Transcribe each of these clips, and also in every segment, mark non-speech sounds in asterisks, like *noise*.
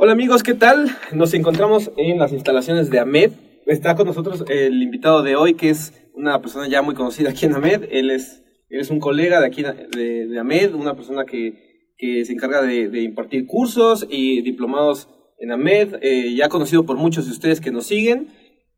Hola amigos, ¿qué tal? Nos encontramos en las instalaciones de AMED. Está con nosotros el invitado de hoy, que es una persona ya muy conocida aquí en AMED. Él es, es un colega de aquí de, AMED, una persona que, que se encarga de, impartir cursos y diplomados en AMED, eh, ya conocido por muchos de ustedes que nos siguen.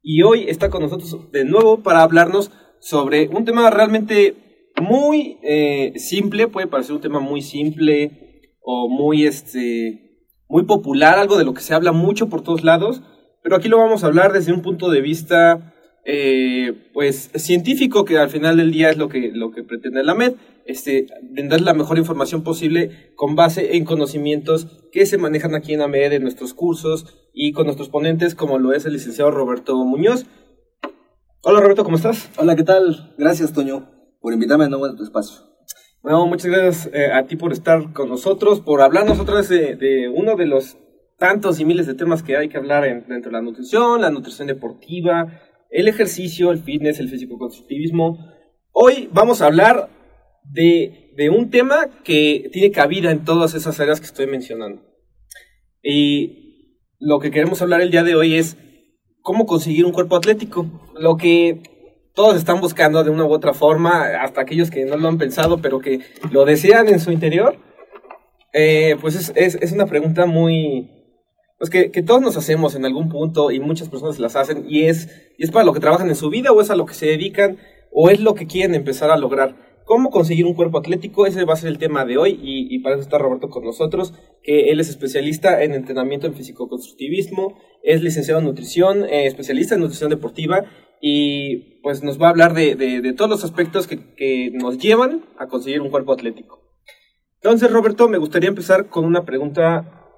Y hoy está con nosotros de nuevo para hablarnos sobre un tema realmente muy eh, simple, puede parecer un tema muy simple o muy este muy popular, algo de lo que se habla mucho por todos lados, pero aquí lo vamos a hablar desde un punto de vista eh, pues científico, que al final del día es lo que, lo que pretende la MED, este, brindar la mejor información posible con base en conocimientos que se manejan aquí en la MED, en nuestros cursos y con nuestros ponentes, como lo es el licenciado Roberto Muñoz. Hola Roberto, ¿cómo estás? Hola, ¿qué tal? Gracias, Toño, por invitarme de nuevo a tu espacio. Bueno, muchas gracias eh, a ti por estar con nosotros, por hablarnos otra vez de, uno de los tantos y miles de temas que hay que hablar dentro de la nutrición, la nutrición deportiva, el ejercicio, el fitness, el físico-constructivismo. Hoy vamos a hablar de, de, un tema que tiene cabida en todas esas áreas que estoy mencionando. Y lo que queremos hablar el día de hoy es cómo conseguir un cuerpo atlético. Lo que todos están buscando de una u otra forma, hasta aquellos que no lo han pensado, pero que lo desean en su interior, eh, pues es, es, una pregunta muy... Pues que, que, todos nos hacemos en algún punto y muchas personas las hacen y es, y es para lo que trabajan en su vida o es a lo que se dedican o es lo que quieren empezar a lograr. ¿Cómo conseguir un cuerpo atlético? Ese va a ser el tema de hoy y, y para eso está Roberto con nosotros, que él es especialista en entrenamiento en físico-constructivismo, es licenciado en nutrición, eh, especialista en nutrición deportiva y pues nos va a hablar de, de, todos los aspectos que, que, nos llevan a conseguir un cuerpo atlético. Entonces, Roberto, me gustaría empezar con una pregunta,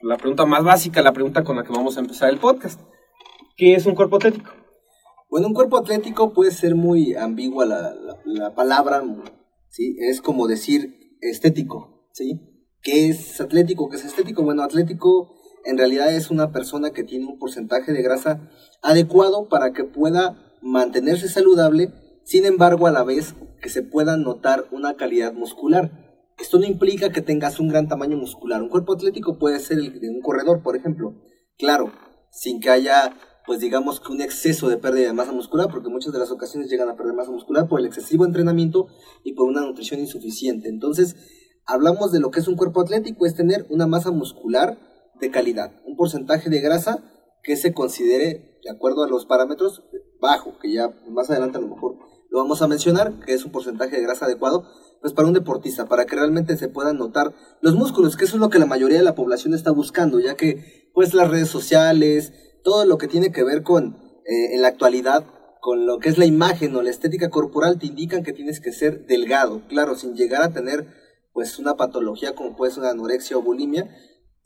la pregunta más básica, la pregunta con la que vamos a empezar el podcast. ¿Qué es un cuerpo atlético? Bueno, un cuerpo atlético puede ser muy ambigua la, la, palabra, ¿sí? Es como decir estético, ¿sí? ¿Qué es atlético? ¿Qué es estético? Bueno, atlético en realidad es una persona que tiene un porcentaje de grasa adecuado para que pueda mantenerse saludable, sin embargo a la vez que se pueda notar una calidad muscular. Esto no implica que tengas un gran tamaño muscular. Un cuerpo atlético puede ser el de un corredor, por ejemplo. Claro, sin que haya, pues digamos que un exceso de pérdida de masa muscular, porque muchas de las ocasiones llegan a perder masa muscular por el excesivo entrenamiento y por una nutrición insuficiente. Entonces, hablamos de lo que es un cuerpo atlético, es tener una masa muscular de calidad, un porcentaje de grasa que se considere, de acuerdo a los parámetros, bajo, que ya más adelante a lo mejor lo vamos a mencionar, que es un porcentaje de grasa adecuado, pues para un deportista, para que realmente se puedan notar los músculos, que eso es lo que la mayoría de la población está buscando, ya que pues las redes sociales, todo lo que tiene que ver con, eh, en la actualidad, con lo que es la imagen o la estética corporal, te indican que tienes que ser delgado, claro, sin llegar a tener pues una patología como puede ser una anorexia o bulimia,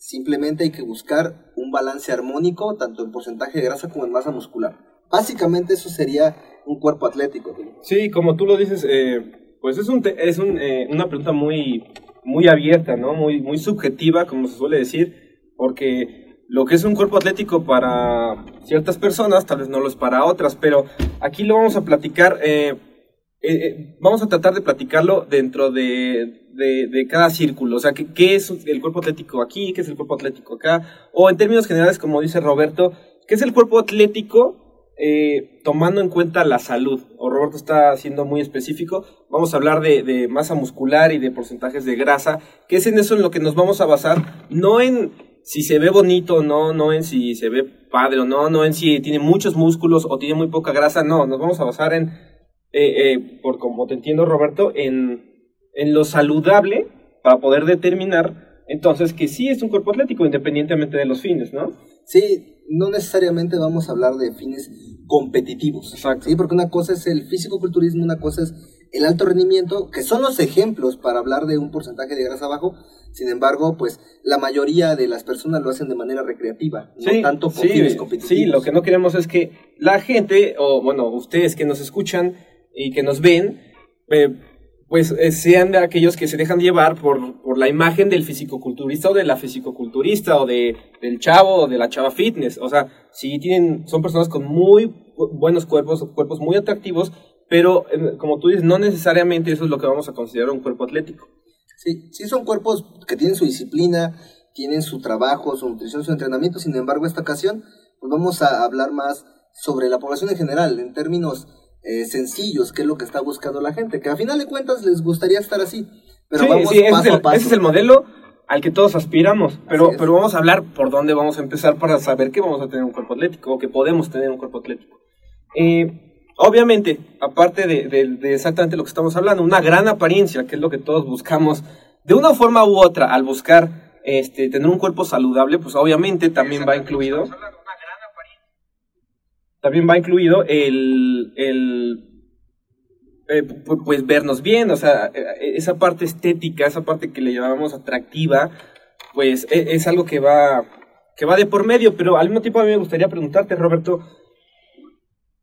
Simplemente hay que buscar un balance armónico, tanto en porcentaje de grasa como en masa muscular. Básicamente eso sería un cuerpo atlético. Sí, como tú lo dices, eh, pues es, un, es un, eh, una pregunta muy, muy abierta, ¿no? Muy, muy subjetiva, como se suele decir, porque lo que es un cuerpo atlético para ciertas personas, tal vez no lo es para otras, pero aquí lo vamos a platicar, eh, eh, vamos a tratar de platicarlo dentro de, de, cada círculo, o sea, ¿qué, ¿qué, es el cuerpo atlético aquí, qué es el cuerpo atlético acá, o en términos generales, como dice Roberto, ¿qué es el cuerpo atlético tomando en cuenta la salud? O Roberto está siendo muy específico, vamos a hablar de, de masa muscular y de porcentajes de grasa, que es en eso en lo que nos vamos a basar, no en si se ve bonito o no, no en si se ve padre o no, no en si tiene muchos músculos o tiene muy poca grasa, no, nos vamos a basar en, eh, eh, por como te entiendo Roberto, en, en lo saludable para poder determinar entonces que sí es un cuerpo atlético independientemente de los fines, ¿no? Sí, no necesariamente vamos a hablar de fines competitivos. Exacto. Sí, porque una cosa es el físico-culturismo, una cosa es el alto rendimiento, que son los ejemplos para hablar de un porcentaje de grasa bajo. Sin embargo, pues la mayoría de las personas lo hacen de manera recreativa, no tanto por fines competitivos. Sí, lo que no queremos es que la gente, o bueno, ustedes que nos escuchan y que nos ven, eh, pues eh, sean de aquellos que se dejan llevar por, por la imagen del fisicoculturista o de la fisicoculturista o de, del chavo o de la chava fitness. O sea, sí tienen, son personas con muy buenos cuerpos, cuerpos muy atractivos, pero como tú dices, no necesariamente eso es lo que vamos a considerar un cuerpo atlético. Sí, sí son cuerpos que tienen su disciplina, tienen su trabajo, su nutrición, su entrenamiento, sin embargo, esta ocasión pues vamos a hablar más sobre la población en general, en términos eh, sencillos, que es lo que está buscando la gente, que a final de cuentas les gustaría estar así. Pero vamos paso es el, a paso. ese es el modelo al que todos aspiramos, pero, pero vamos a hablar por dónde vamos a empezar para saber que vamos a tener un cuerpo atlético o que podemos tener un cuerpo atlético. Eh, obviamente, aparte de, de, exactamente lo que estamos hablando, una gran apariencia, que es lo que todos buscamos, de una forma u otra, al buscar este, tener un cuerpo saludable, pues obviamente también va incluido también va incluido el, el eh, pues vernos bien, o sea, eh, esa parte estética, esa parte que le llamamos atractiva, pues e, es, algo que va, que va de por medio, pero al mismo tiempo a mí me gustaría preguntarte, Roberto,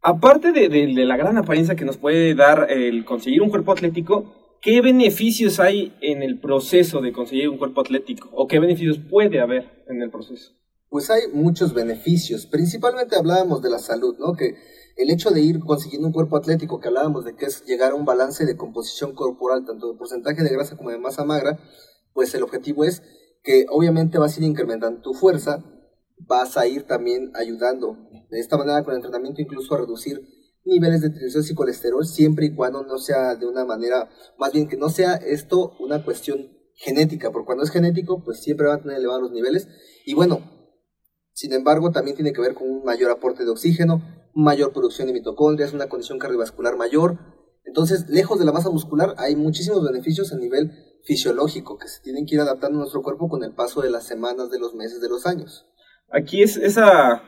aparte de, la gran apariencia que nos puede dar el conseguir un cuerpo atlético, ¿qué beneficios hay en el proceso de conseguir un cuerpo atlético? ¿O qué beneficios puede haber en el proceso? Pues hay muchos beneficios. Principalmente hablábamos de la salud, ¿no? Que el hecho de ir consiguiendo un cuerpo atlético, que hablábamos de que es llegar a un balance de composición corporal, tanto de porcentaje de grasa como de masa magra, pues el objetivo es que obviamente vas a ir incrementando tu fuerza, vas a ir también ayudando de esta manera con el entrenamiento incluso a reducir niveles de triglicéridos y colesterol, siempre y cuando no sea de una manera, más bien que no sea esto una cuestión genética, porque cuando es genético, pues siempre va a tener elevados los niveles. Y bueno, sin embargo, también tiene que ver con un mayor aporte de oxígeno, mayor producción de mitocondrias, una condición cardiovascular mayor. Entonces, lejos de la masa muscular, hay muchísimos beneficios a nivel fisiológico que se tienen que ir adaptando a nuestro cuerpo con el paso de las semanas, de los meses, de los años. Aquí es esa,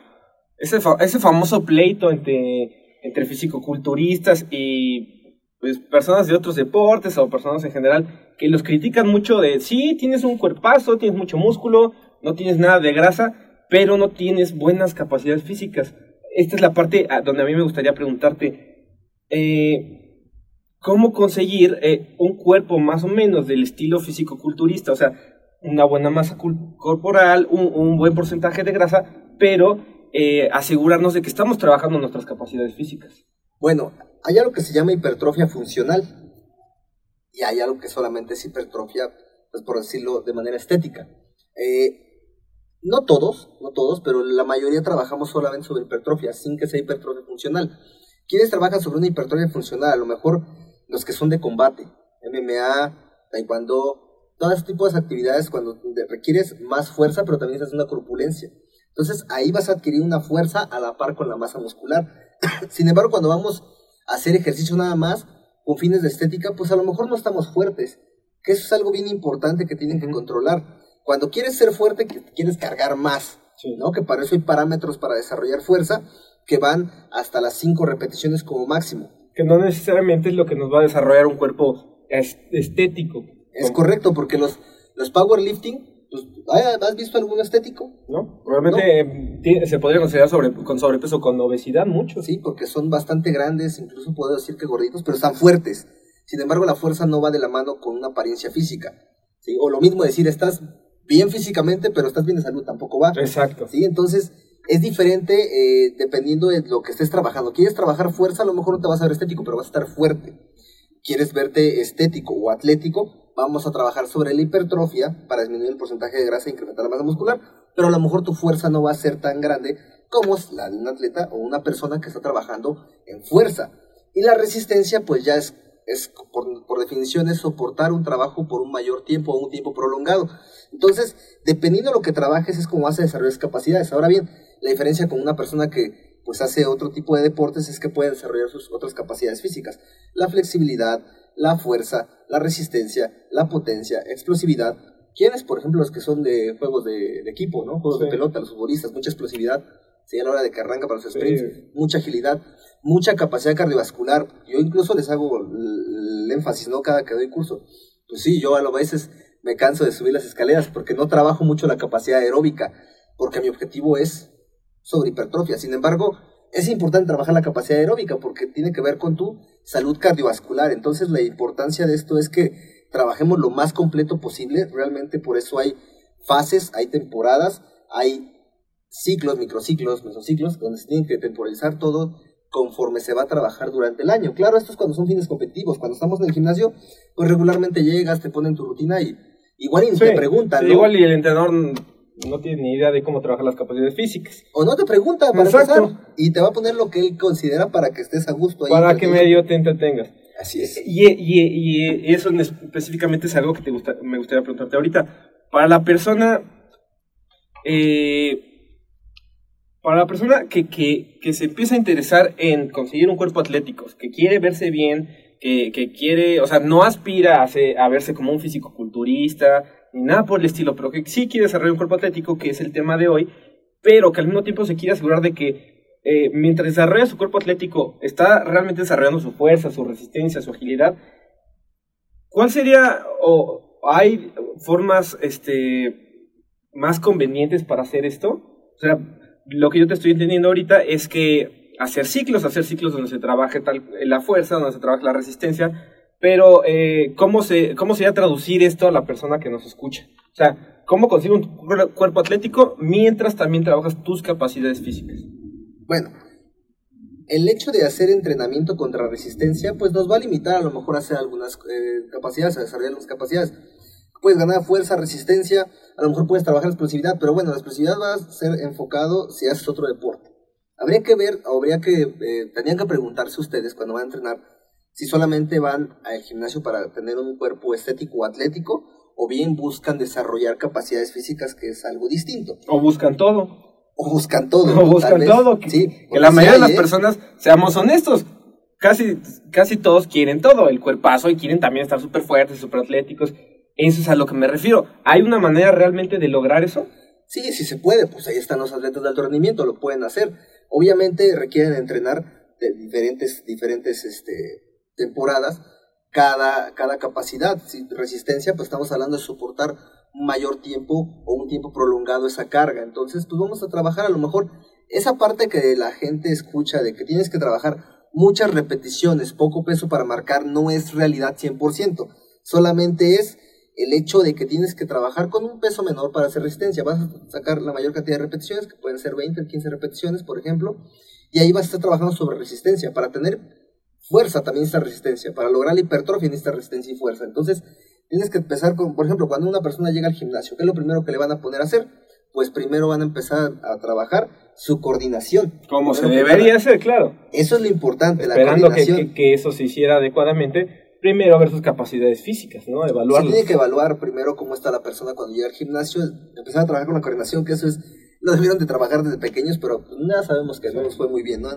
ese, ese famoso pleito entre, entre fisicoculturistas y pues, personas de otros deportes o personas en general que los critican mucho de, sí, tienes un cuerpazo, tienes mucho músculo, no tienes nada de grasa, pero no tienes buenas capacidades físicas. Esta es la parte donde a mí me gustaría preguntarte, eh, ¿cómo conseguir eh, un cuerpo más o menos del estilo físico-culturista? O sea, una buena masa corporal, un, buen porcentaje de grasa, pero eh, asegurarnos de que estamos trabajando nuestras capacidades físicas. Bueno, hay algo que se llama hipertrofia funcional y hay algo que solamente es hipertrofia, pues por decirlo de manera estética. No todos, no todos, pero la mayoría trabajamos solamente sobre hipertrofia, sin que sea hipertrofia funcional. ¿Quiénes trabajan sobre una hipertrofia funcional? A lo mejor los que son de combate, MMA, taekwondo, todo ese tipo de actividades cuando requieres más fuerza, pero también es una corpulencia. Entonces ahí vas a adquirir una fuerza a la par con la masa muscular. *clears throat* Sin embargo, cuando vamos a hacer ejercicio nada más, con fines de estética, pues a lo mejor no estamos fuertes. Que eso es algo bien importante que tienen que controlar cuando quieres ser fuerte, quieres cargar más, ¿no? Que para eso hay parámetros para desarrollar fuerza que van hasta las 5 repeticiones como máximo. Que no necesariamente es lo que nos va a desarrollar un cuerpo estético. Es correcto, porque los, los powerlifting, pues, ¿has visto algún estético? No, probablemente se podría considerar sobre, con sobrepeso, con obesidad mucho. Sí, porque son bastante grandes, incluso puedo decir que gorditos, pero están fuertes. Sin embargo, la fuerza no va de la mano con una apariencia física. ¿sí? O lo mismo decir, estás bien físicamente, pero estás bien de salud, tampoco va. Exacto. ¿sí? Entonces, es diferente eh, dependiendo de lo que estés trabajando. ¿Quieres trabajar fuerza? A lo mejor no te vas a ver estético, pero vas a estar fuerte. ¿Quieres verte estético o atlético? Vamos a trabajar sobre la hipertrofia para disminuir el porcentaje de grasa e incrementar la masa muscular, pero a lo mejor tu fuerza no va a ser tan grande como es la de un atleta o una persona que está trabajando en fuerza. Y la resistencia, pues ya es, es por, por definición, es soportar un trabajo por un mayor tiempo o un tiempo prolongado. Entonces, dependiendo de lo que trabajes, es como vas a desarrollar capacidades. Ahora bien, la diferencia con una persona que pues hace otro tipo de deportes es que puede desarrollar sus otras capacidades físicas. La flexibilidad, la fuerza, la resistencia, la potencia, explosividad. ¿Quiénes, por ejemplo, los que son de juegos de, equipo, ¿no? Juegos de pelota, los futbolistas, mucha explosividad, ¿sí? a la hora de que arranca para los sprints, mucha agilidad, mucha capacidad cardiovascular. Yo incluso les hago el, énfasis, ¿no? Cada que doy curso. Pues sí, yo a lo veces me canso de subir las escaleras porque no trabajo mucho la capacidad aeróbica, porque mi objetivo es sobre hipertrofia. Sin embargo, es importante trabajar la capacidad aeróbica porque tiene que ver con tu salud cardiovascular. Entonces, la importancia de esto es que trabajemos lo más completo posible. Realmente por eso hay fases, hay temporadas, hay ciclos, microciclos, mesociclos, donde se tienen que temporalizar todo conforme se va a trabajar durante el año. Claro, esto es cuando son fines competitivos. Cuando estamos en el gimnasio, pues regularmente llegas, te ponen tu rutina y igual y te preguntan. Igual y el entrenador no tiene ni idea de cómo trabajar las capacidades físicas. O no te pregunta para Exacto. y te va a poner lo que él considera para que estés a gusto ahí. Para que medio te entretengas. Así es. Y, y, y, eso específicamente es algo que te gusta, me gustaría preguntarte ahorita. Para la persona, eh, para la persona que, que, que, se empieza a interesar en conseguir un cuerpo atlético, que quiere verse bien, que, que quiere, o sea, no aspira a, a verse como un físico-culturista, ni nada por el estilo, pero que sí quiere desarrollar un cuerpo atlético, que es el tema de hoy, pero que al mismo tiempo se quiere asegurar de que eh, mientras desarrolla su cuerpo atlético, está realmente desarrollando su fuerza, su resistencia, su agilidad. ¿Cuál sería, o hay formas este, más convenientes para hacer esto? O sea, lo que yo te estoy entendiendo ahorita es que hacer ciclos, hacer ciclos donde se trabaje tal, la fuerza, donde se trabaje la resistencia, pero, eh, ¿cómo, se, ¿cómo sería traducir esto a la persona que nos escucha? O sea, ¿cómo consigo un cuerpo atlético mientras también trabajas tus capacidades físicas? Bueno, el hecho de hacer entrenamiento contra resistencia, pues nos va a limitar a lo mejor a hacer algunas eh, capacidades, a desarrollar algunas capacidades. Puedes ganar fuerza, resistencia, a lo mejor puedes trabajar explosividad, pero bueno, la explosividad va a ser enfocado si haces otro deporte. Habría que ver, habría que, eh, tenían que preguntarse ustedes cuando van a entrenar, si solamente van al gimnasio para tener un cuerpo estético o atlético, o bien buscan desarrollar capacidades físicas, que es algo distinto. O buscan todo. O buscan todo. O buscan todo. Que, sí, que la mayoría de las ¿eh? personas, seamos honestos, casi, casi todos quieren todo, el cuerpazo, y quieren también estar súper fuertes, súper atléticos. Eso es a lo que me refiero. ¿Hay una manera realmente de lograr eso? Sí, sí se puede, pues ahí están los atletas de alto rendimiento, lo pueden hacer. Obviamente requieren entrenar de diferentes, diferentes este, temporadas cada, cada capacidad. Si resistencia, pues estamos hablando de soportar mayor tiempo o un tiempo prolongado esa carga. Entonces, pues vamos a trabajar a lo mejor esa parte que la gente escucha de que tienes que trabajar muchas repeticiones, poco peso para marcar, no es realidad 100%. Solamente es el hecho de que tienes que trabajar con un peso menor para hacer resistencia. Vas a sacar la mayor cantidad de repeticiones, que pueden ser 20, 15 repeticiones, por ejemplo, y ahí vas a estar trabajando sobre resistencia para tener fuerza también esta resistencia. Para lograr la hipertrofia necesita resistencia y fuerza. Entonces, tienes que empezar con, por ejemplo, cuando una persona llega al gimnasio, ¿qué es lo primero que le van a poner a hacer? Pues primero van a empezar a trabajar su coordinación. Como se debería hacer, claro. Eso es lo importante, la coordinación. Que, que, eso se hiciera adecuadamente, primero ver sus capacidades físicas, ¿no? Evaluar. Se tiene que evaluar primero cómo está la persona cuando llega al gimnasio, empezar a trabajar con la coordinación, que eso es lo debieron de trabajar desde pequeños, pero nada sabemos que no nos fue muy bien, ¿no?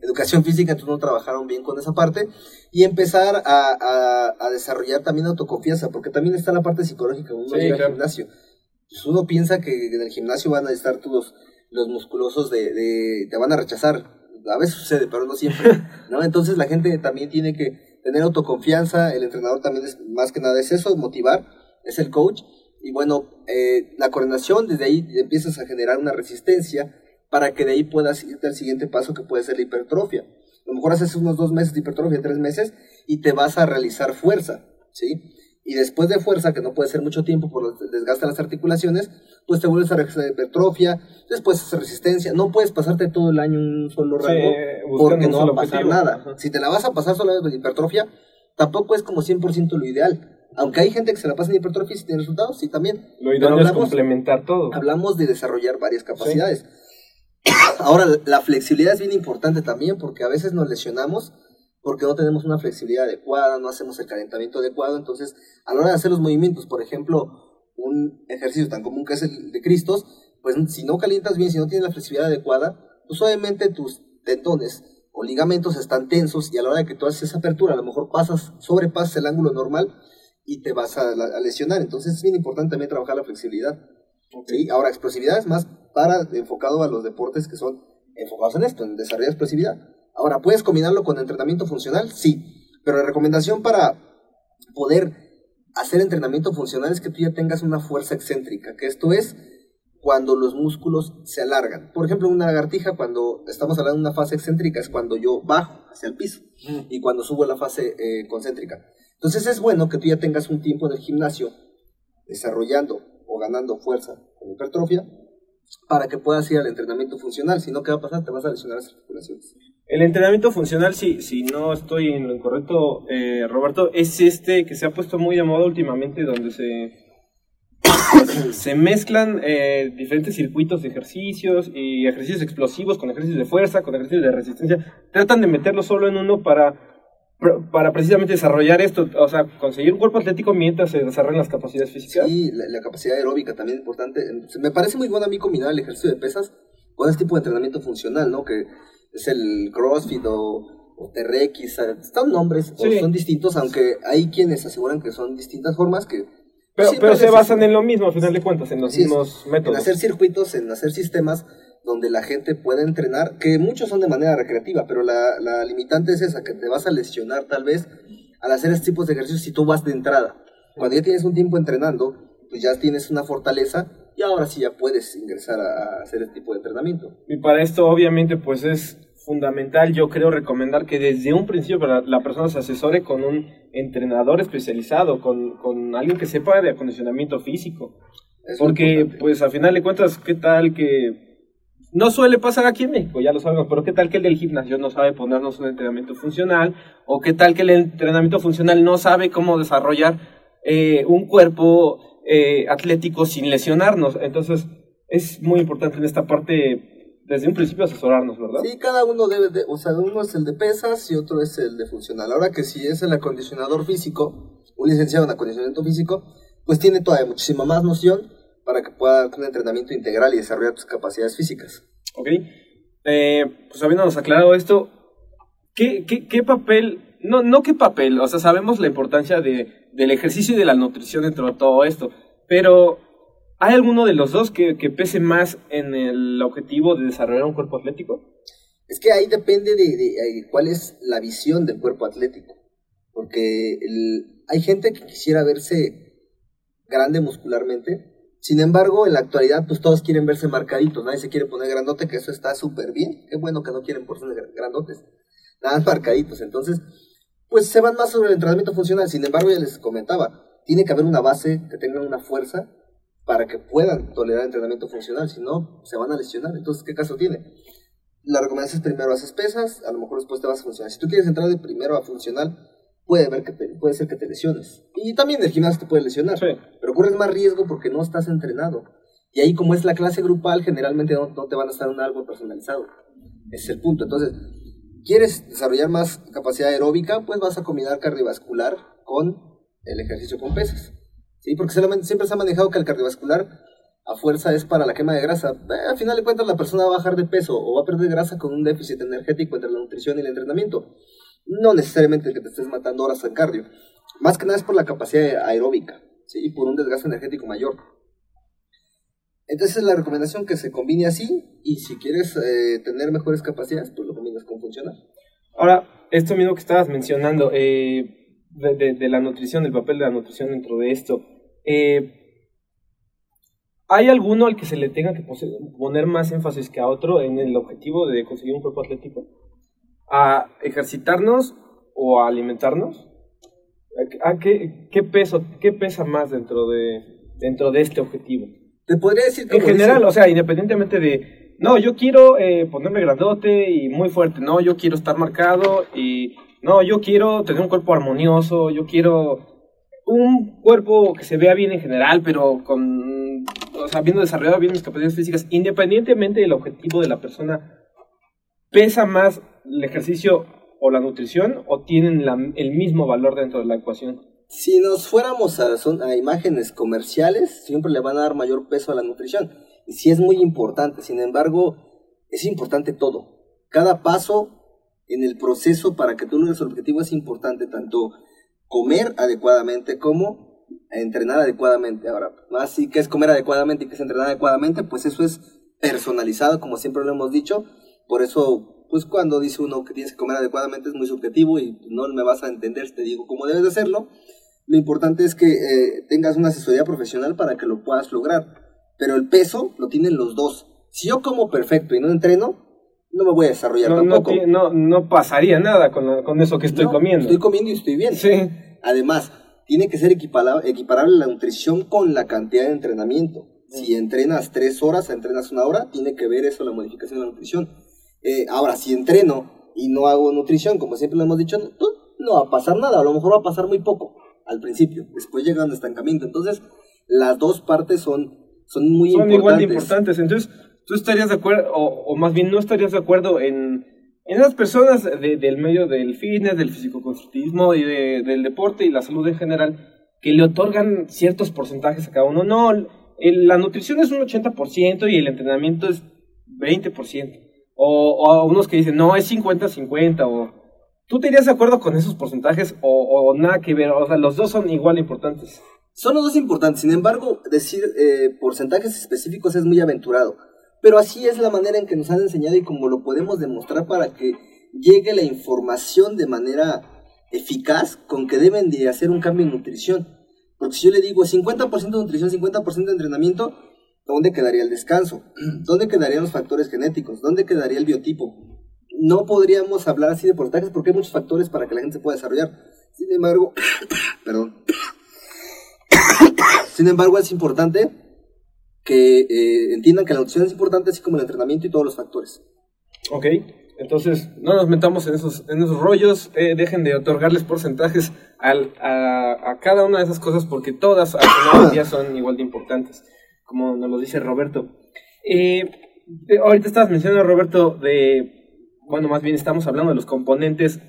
Educación física, entonces no trabajaron bien con esa parte. Y empezar a, a, desarrollar también autoconfianza, porque también está la parte psicológica, uno llega al gimnasio. Pues uno piensa que en el gimnasio van a estar todos los musculosos de, de, te van a rechazar. A veces sucede, pero no siempre, *laughs* ¿no? Entonces la gente también tiene que tener autoconfianza, el entrenador también es, más que nada es eso, motivar, es el coach y bueno, eh, la coordinación, desde ahí empiezas a generar una resistencia para que de ahí puedas irte al siguiente paso que puede ser la hipertrofia. A lo mejor haces unos dos meses de hipertrofia, tres meses, y te vas a realizar fuerza, ¿sí? y después de fuerza, que no puede ser mucho tiempo por el desgaste de las articulaciones, pues te vuelves a regresar hipertrofia, después hacer resistencia. No puedes pasarte todo el año un solo rango porque no va a pasar nada. Si te la vas a pasar solo de hipertrofia, tampoco es como 100% lo ideal. Aunque hay gente que se la pasa en hipertrofia y tiene resultados, sí también. Lo ideal es complementar todo. Hablamos de desarrollar varias capacidades. *coughs* Ahora, la flexibilidad es bien importante también porque a veces nos lesionamos porque no tenemos una flexibilidad adecuada, no hacemos el calentamiento adecuado, entonces a la hora de hacer los movimientos, por ejemplo, un ejercicio tan común que es el de Cristos, pues si no calientas bien, si no tienes la flexibilidad adecuada, pues obviamente tus tendones o ligamentos están tensos y a la hora de que tú haces esa apertura, a lo mejor pasas, sobrepasas el ángulo normal y te vas a, lesionar. Entonces es bien importante también trabajar la flexibilidad. ¿sí? Ahora, explosividad es más para enfocado a los deportes que son enfocados en esto, en desarrollar explosividad. Ahora, ¿puedes combinarlo con entrenamiento funcional? Sí, pero la recomendación para poder hacer entrenamiento funcional es que tú ya tengas una fuerza excéntrica, que esto es cuando los músculos se alargan. Por ejemplo, una lagartija, cuando estamos hablando de una fase excéntrica, es cuando yo bajo hacia el piso y cuando subo a la fase eh, concéntrica. Entonces es bueno que tú ya tengas un tiempo en el gimnasio desarrollando o ganando fuerza con hipertrofia para que puedas ir al entrenamiento funcional. Si no, ¿qué va a pasar? Te vas a lesionar las articulaciones. El entrenamiento funcional, si, si no estoy en lo incorrecto, eh, Roberto, es este que se ha puesto muy de moda últimamente, donde se, *coughs* se mezclan eh, diferentes circuitos de ejercicios y ejercicios explosivos con ejercicios de fuerza, con ejercicios de resistencia. Tratan de meterlo solo en uno para para precisamente desarrollar esto, o sea, conseguir un cuerpo atlético mientras se desarrollan las capacidades físicas. Sí, la, capacidad aeróbica también es importante. Me parece muy bueno a mí combinar el ejercicio de pesas con este tipo de entrenamiento funcional, ¿no? Que es el CrossFit o, o TRX, están nombres, son distintos, aunque hay quienes aseguran que son distintas formas que... Pero, pero se basan en lo mismo, a final de cuentas, en los mismos métodos. En hacer circuitos, en hacer sistemas donde la gente puede entrenar, que muchos son de manera recreativa, pero la, la limitante es esa, que te vas a lesionar tal vez al hacer este tipo de ejercicios si tú vas de entrada. Cuando ya tienes un tiempo entrenando, pues ya tienes una fortaleza y ahora sí ya puedes ingresar a, hacer este tipo de entrenamiento. Y para esto obviamente pues es fundamental, yo creo recomendar que desde un principio la, persona se asesore con un entrenador especializado, con, con alguien que sepa de acondicionamiento físico. Porque pues al final de cuentas, ¿qué tal que no suele pasar aquí en México, ya lo sabemos, pero ¿qué tal que el del gimnasio no sabe ponernos un entrenamiento funcional? ¿O qué tal que el entrenamiento funcional no sabe cómo desarrollar eh, un cuerpo eh, atlético sin lesionarnos? Entonces, es muy importante en esta parte, desde un principio, asesorarnos, ¿verdad? Sí, cada uno debe, de, o sea, uno es el de pesas y otro es el de funcional. Ahora que si es el acondicionador físico, un licenciado en acondicionamiento físico, pues tiene todavía muchísima más noción para que pueda dar un entrenamiento integral y desarrollar tus capacidades físicas. Ok. Eh, pues habiéndonos aclarado esto, ¿qué, qué, qué papel, no, no qué papel, o sea, sabemos la importancia de, del ejercicio y de la nutrición dentro de todo esto, pero ¿hay alguno de los dos que, que pese más en el objetivo de desarrollar un cuerpo atlético? Es que ahí depende de, de, cuál es la visión del cuerpo atlético. Porque hay gente que quisiera verse grande muscularmente, sin embargo, en la actualidad, pues todos quieren verse marcaditos, nadie se quiere poner grandote, que eso está súper bien. Qué bueno que no quieren ponerse grandotes, nada marcaditos. Entonces, pues se van más sobre el entrenamiento funcional. Sin embargo, ya les comentaba, tiene que haber una base que tenga una fuerza para que puedan tolerar entrenamiento funcional, si no, se van a lesionar. Entonces, ¿qué caso tiene? La recomendación es primero haces pesas, a lo mejor después te vas a funcionar. Si tú quieres entrar de primero a funcional, puede, ver que puede ser que te lesiones. Y también el gimnasio te puede lesionar. Pero corres más riesgo porque no estás entrenado. Y ahí como es la clase grupal, generalmente no, te van a estar un algo personalizado. Ese es el punto. Entonces, ¿quieres desarrollar más capacidad aeróbica? Pues vas a combinar cardiovascular con el ejercicio con pesas. ¿Sí? Porque siempre se ha manejado que el cardiovascular a fuerza es para la quema de grasa. Eh, al final de cuentas la persona va a bajar de peso o va a perder grasa con un déficit energético entre la nutrición y el entrenamiento no necesariamente que te estés matando horas en cardio. Más que nada es por la capacidad aeróbica. Y por un desgaste energético mayor. Entonces la recomendación que se combine así y si quieres eh, tener mejores capacidades, pues lo combinas con funcional. Ahora, esto mismo que estabas mencionando, eh, de, la nutrición, el papel de la nutrición dentro de esto, eh, ¿hay alguno al que se le tenga que poner más énfasis que a otro en el objetivo de conseguir un cuerpo atlético? a ejercitarnos o a alimentarnos? ¿A qué, qué, peso, qué pesa más dentro de, dentro de este objetivo? Te podría decir que... En general, o sea, independientemente de, no, yo quiero eh, ponerme grandote y muy fuerte, no, yo quiero estar marcado y, no, yo quiero tener un cuerpo armonioso, yo quiero un cuerpo que se vea bien en general, pero con, o sea, habiendo desarrollado bien mis capacidades físicas, independientemente del objetivo de la persona, ¿pesa más el ejercicio o la nutrición o tienen el mismo valor dentro de la ecuación? Si nos fuéramos a, a imágenes comerciales, siempre le van a dar mayor peso a la nutrición. Y sí es muy importante, sin embargo, es importante todo. Cada paso en el proceso para que tú logres el objetivo es importante, tanto comer adecuadamente como entrenar adecuadamente. Ahora, si que es comer adecuadamente y que es entrenar adecuadamente, pues eso es personalizado, como siempre lo hemos dicho. Por eso, pues cuando dice uno que tienes que comer adecuadamente es muy subjetivo y no me vas a entender si te digo cómo debes de hacerlo. Lo importante es que eh, tengas una asesoría profesional para que lo puedas lograr. Pero el peso lo tienen los dos. Si yo como perfecto y no entreno, no me voy a desarrollar no, tampoco. No, no, pasaría nada con, con eso que estoy comiendo. Estoy comiendo y estoy bien. Sí. Además, tiene que ser equiparable la nutrición con la cantidad de entrenamiento. Si entrenas tres horas, entrenas una hora, tiene que ver eso la modificación de la nutrición. Eh, ahora, si entreno y no hago nutrición, como siempre lo hemos dicho, no, va a pasar nada, a lo mejor va a pasar muy poco al principio, después llega un estancamiento. Entonces, las dos partes son, son muy son importantes. igual de importantes. Entonces, tú estarías de acuerdo, o, más bien no estarías de acuerdo en, en las personas del medio del fitness, del fisicoconstructivismo y del deporte y la salud en general, que le otorgan ciertos porcentajes a cada uno. No, la nutrición es un 80% y el entrenamiento es 20%. O, o unos que dicen, no, es 50-50. O, ¿Tú te irías de acuerdo con esos porcentajes o, o, nada que ver? O sea, los dos son igual importantes. Son los dos importantes, sin embargo, decir eh, porcentajes específicos es muy aventurado. Pero así es la manera en que nos han enseñado y como lo podemos demostrar para que llegue la información de manera eficaz con que deben de hacer un cambio en nutrición. Porque si yo le digo 50% de nutrición, 50% de entrenamiento, ¿dónde quedaría el descanso? *clears throat* ¿Dónde quedarían los factores genéticos? ¿Dónde quedaría el biotipo? No podríamos hablar así de porcentajes porque hay muchos factores para que la gente se pueda desarrollar. Sin embargo, *coughs* perdón. *coughs* Sin embargo, es importante que eh, entiendan que la nutrición es importante, así como el entrenamiento y todos los factores. Ok, entonces no nos metamos en esos, en esos rollos, eh, dejen de otorgarles porcentajes al, a, a, cada una de esas cosas porque todas al final día son igual de importantes, como nos lo dice Roberto. Eh, ahorita estabas mencionando, Roberto, de, bueno, más bien estamos hablando de los componentes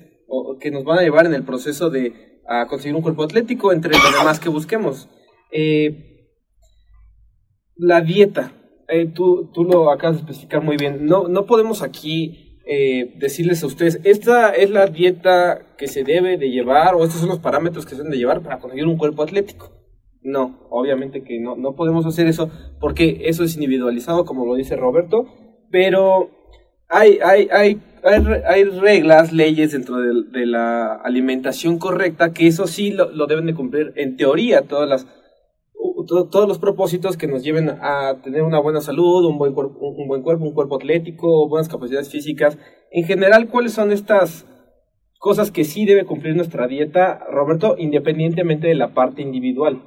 que nos van a llevar en el proceso de a conseguir un cuerpo atlético entre los demás que busquemos. Eh, la dieta, eh, tú, tú lo acabas de especificar muy bien. No, no podemos aquí eh, decirles a ustedes, esta es la dieta que se debe de llevar o estos son los parámetros que se deben de llevar para conseguir un cuerpo atlético. No, obviamente que no, no podemos hacer eso porque eso es individualizado, como lo dice Roberto, pero hay, hay, hay, hay, reglas, leyes dentro de, la alimentación correcta que eso sí lo, lo deben de cumplir en teoría todas las todos los propósitos que nos lleven a tener una buena salud, un buen, cuerpo, un buen cuerpo, un cuerpo atlético, buenas capacidades físicas. En general, ¿cuáles son estas cosas que sí debe cumplir nuestra dieta, Roberto, independientemente de la parte individual?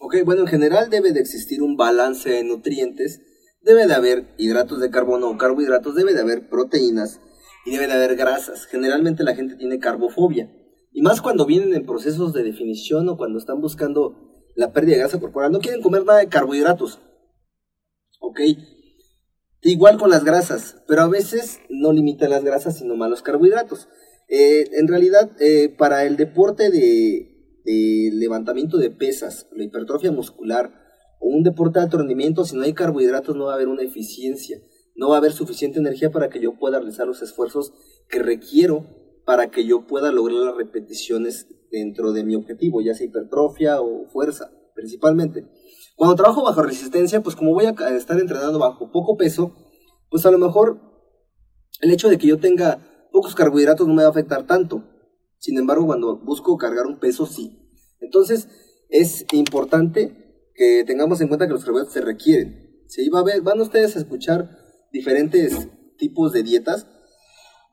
Ok, bueno, en general debe de existir un balance de nutrientes, debe de haber hidratos de carbono o carbohidratos, debe de haber proteínas y debe de haber grasas. Generalmente la gente tiene carbofobia. Y más cuando vienen en procesos de definición o cuando están buscando la pérdida de grasa corporal. No quieren comer nada de carbohidratos. ¿Ok? Igual con las grasas, pero a veces no limitan las grasas, sino más los carbohidratos. Eh, en realidad, eh, para el deporte de, de, levantamiento de pesas, la hipertrofia muscular o un deporte de alto rendimiento, si no hay carbohidratos no va a haber una eficiencia, no va a haber suficiente energía para que yo pueda realizar los esfuerzos que requiero para que yo pueda lograr las repeticiones dentro de mi objetivo, ya sea hipertrofia o fuerza, principalmente. Cuando trabajo bajo resistencia, pues como voy a estar entrenando bajo poco peso, pues a lo mejor el hecho de que yo tenga pocos carbohidratos no me va a afectar tanto. Sin embargo, cuando busco cargar un peso, sí. Entonces, es importante que tengamos en cuenta que los carbohidratos se requieren. ¿sí? Va a ver, van ustedes a escuchar diferentes tipos de dietas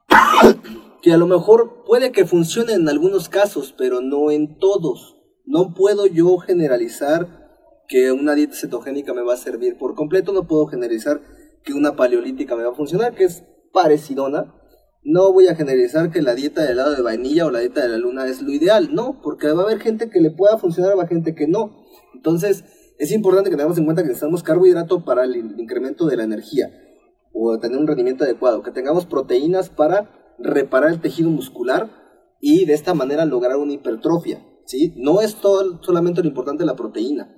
*coughs* que a lo mejor puede que funcione en algunos casos, pero no en todos. No puedo yo generalizar que una dieta cetogénica me va a servir por completo, no puedo generalizar que una paleolítica me va a funcionar, que es parecidona. No voy a generalizar que la dieta de helado de vainilla o la dieta de la luna es lo ideal, no, porque va a haber gente que le pueda funcionar, a haber gente que no. Entonces, es importante que tengamos en cuenta que necesitamos carbohidrato para el incremento de la energía o tener un rendimiento adecuado, que tengamos proteínas para reparar el tejido muscular y de esta manera lograr una hipertrofia. ¿sí? No es todo, solamente lo importante la proteína.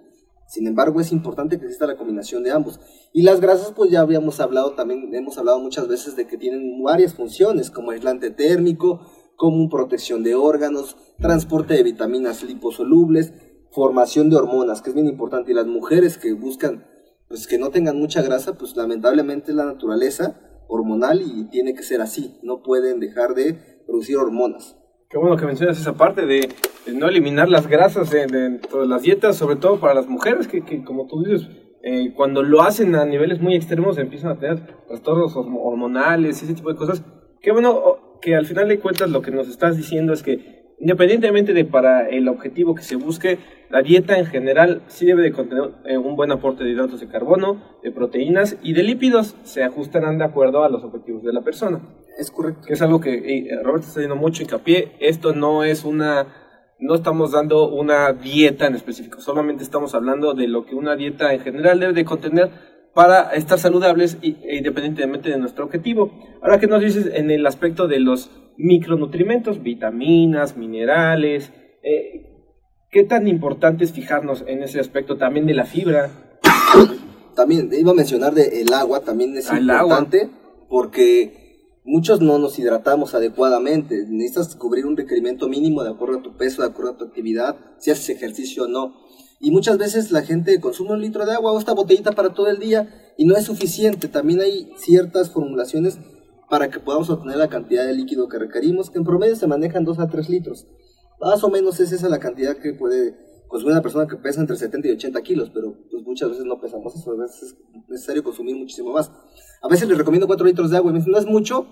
Sin embargo, es importante que exista la combinación de ambos. Y las grasas, pues ya habíamos hablado también, hemos hablado muchas veces de que tienen varias funciones, como aislante térmico, como protección de órganos, transporte de vitaminas liposolubles, formación de hormonas, que es bien importante. Y las mujeres que buscan, pues que no tengan mucha grasa, pues lamentablemente la naturaleza hormonal y tiene que ser así. No pueden dejar de producir hormonas. Qué bueno que mencionas esa parte de, no eliminar las grasas de, todas las dietas, sobre todo para las mujeres, que, que como tú dices, eh, cuando lo hacen a niveles muy extremos empiezan a tener trastornos hormonales y ese tipo de cosas. Qué bueno que al final de cuentas lo que nos estás diciendo es que independientemente de para el objetivo que se busque, la dieta en general sí debe de contener eh, un buen aporte de hidratos de carbono, de proteínas y de lípidos, se ajustarán de acuerdo a los objetivos de la persona. Es correcto. Que es algo que eh, Roberto está haciendo mucho hincapié. Esto no es una, no estamos dando una dieta en específico, solamente estamos hablando de lo que una dieta en general debe de contener para estar saludables e independientemente de nuestro objetivo. Ahora, ¿qué nos dices en el aspecto de los micronutrimentos, vitaminas, minerales? Eh, ¿Qué tan importante es fijarnos en ese aspecto también de la fibra? También iba a mencionar de el agua, también es ah, importante porque muchos no nos hidratamos adecuadamente. Necesitas cubrir un requerimiento mínimo de acuerdo a tu peso, de acuerdo a tu actividad, si haces ejercicio o no. Y muchas veces la gente consume un litro de agua o esta botellita para todo el día y no es suficiente. También hay ciertas formulaciones para que podamos obtener la cantidad de líquido que requerimos, que en promedio se manejan 2 a 3 litros. Más o menos es esa la cantidad que puede consumir una persona que pesa entre 70 y 80 kilos, pero pues muchas veces no pesamos eso, a veces es necesario consumir muchísimo más. A veces les recomiendo 4 litros de agua y me dicen, no es mucho,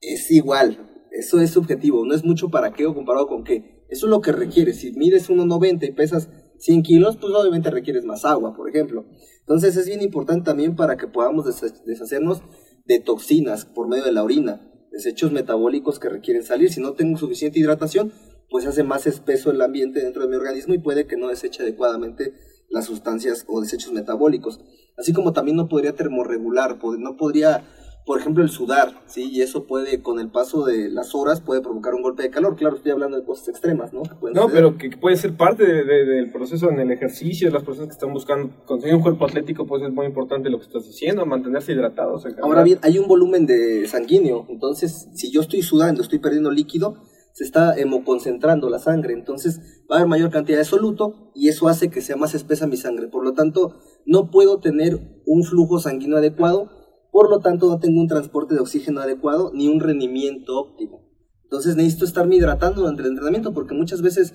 es igual, eso es subjetivo, no es mucho para qué o comparado con qué. Eso es lo que requiere, si mides 1,90 y pesas 100 kilos, pues obviamente requieres más agua, por ejemplo. Entonces es bien importante también para que podamos deshacernos de toxinas por medio de la orina, desechos metabólicos que requieren salir. Si no tengo suficiente hidratación, pues hace más espeso el ambiente dentro de mi organismo y puede que no deseche adecuadamente las sustancias o desechos metabólicos. Así como también no podría termorregular, no podría, por ejemplo, el sudar, ¿sí? Y eso puede, con el paso de las horas, puede provocar un golpe de calor. Claro, estoy hablando de cosas extremas, ¿no? no, pero que puede ser parte del proceso en el ejercicio, de las personas que están buscando conseguir un cuerpo atlético, pues es muy importante lo que estás diciendo, mantenerse hidratados. Ahora bien, hay un volumen de sanguíneo, entonces, si yo estoy sudando, estoy perdiendo líquido, se está hemoconcentrando la sangre, entonces va a haber mayor cantidad de soluto y eso hace que sea más espesa mi sangre. Por lo tanto, no puedo tener un flujo sanguíneo adecuado, por lo tanto no tengo un transporte de oxígeno adecuado ni un rendimiento óptimo. Entonces necesito estarme hidratando durante el entrenamiento porque muchas veces,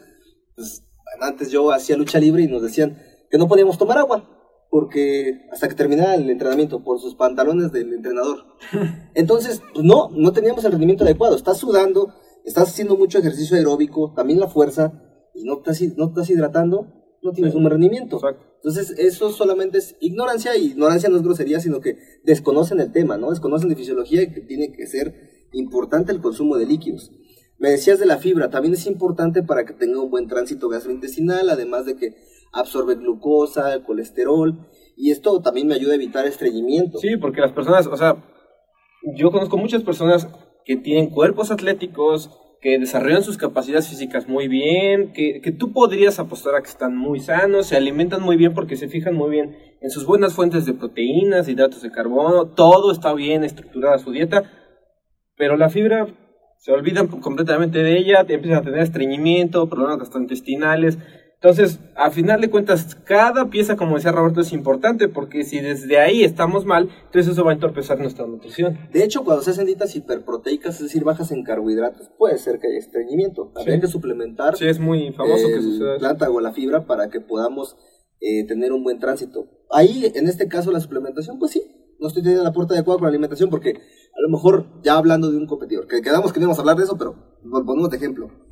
pues, antes yo hacía lucha libre y nos decían que no podíamos tomar agua porque hasta que terminara el entrenamiento por sus pantalones del entrenador. *laughs* Entonces, pues no, no teníamos el rendimiento adecuado. Estás sudando, estás haciendo mucho ejercicio aeróbico, también la fuerza, y no estás, no estás hidratando, no tienes un rendimiento. Entonces, eso solamente es ignorancia, y ignorancia no es grosería, sino que desconocen el tema, ¿no? Desconocen de fisiología y que tiene que ser importante el consumo de líquidos. Me decías de la fibra, también es importante para que tenga un buen tránsito gastrointestinal, además de que absorbe glucosa, el colesterol, y esto también me ayuda a evitar estreñimiento. Sí, porque las personas, o sea, yo conozco muchas personas que tienen cuerpos atléticos, que desarrollan sus capacidades físicas muy bien, que, que, tú podrías apostar a que están muy sanos, se alimentan muy bien porque se fijan muy bien en sus buenas fuentes de proteínas, hidratos de carbono, todo está bien estructurada su dieta, pero la fibra se olvidan completamente de ella, empiezan a tener estreñimiento, problemas gastrointestinales, entonces, a final de cuentas, cada pieza, como decía Roberto, es importante porque si desde ahí estamos mal, entonces eso va a entorpecer nuestra nutrición. De hecho, cuando se hacen dietas hiperproteicas, es decir, bajas en carbohidratos, puede ser que haya estreñimiento. Habría que suplementar. Sí, es muy famoso que suceda. planta o la fibra para que podamos eh, tener un buen tránsito. Ahí, en este caso, la suplementación, pues sí, no estoy teniendo la puerta adecuada con la alimentación porque a lo mejor ya hablando de un competidor, que quedamos que no íbamos a hablar de eso, pero ponemos de ejemplo.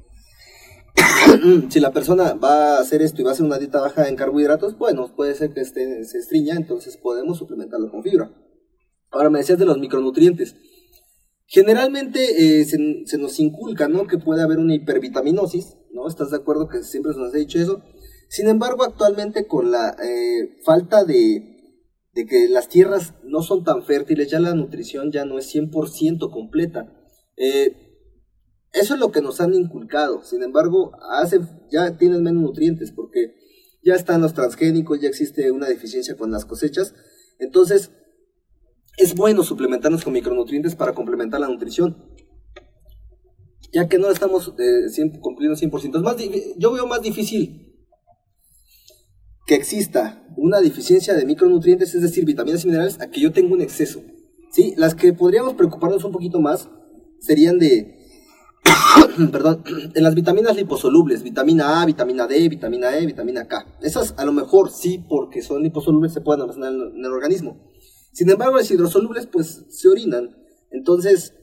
Si la persona va a hacer esto y va a hacer una dieta baja en carbohidratos, bueno, puede ser que esté, se estriña, entonces podemos suplementarlo con fibra. Ahora me decías de los micronutrientes. Generalmente eh, se, nos inculca, ¿no? Que puede haber una hipervitaminosis, ¿no? ¿Estás de acuerdo que siempre se nos ha dicho eso? Sin embargo, actualmente con la eh, falta de, de, que las tierras no son tan fértiles, ya la nutrición ya no es 100% completa. Eh, eso es lo que nos han inculcado. Sin embargo, hace, ya tienen menos nutrientes porque ya están los transgénicos, ya existe una deficiencia con las cosechas. Entonces, es bueno suplementarnos con micronutrientes para complementar la nutrición. Ya que no estamos eh, cumpliendo 100%. Es más, yo veo más difícil que exista una deficiencia de micronutrientes, es decir, vitaminas y minerales, a que yo tenga un exceso. ¿Sí? Las que podríamos preocuparnos un poquito más serían de, *coughs* perdón, en las vitaminas liposolubles, vitamina A, vitamina D, vitamina E, vitamina K. Esas a lo mejor sí, porque son liposolubles, se pueden almacenar en el organismo. Sin embargo, las hidrosolubles pues se orinan. Entonces,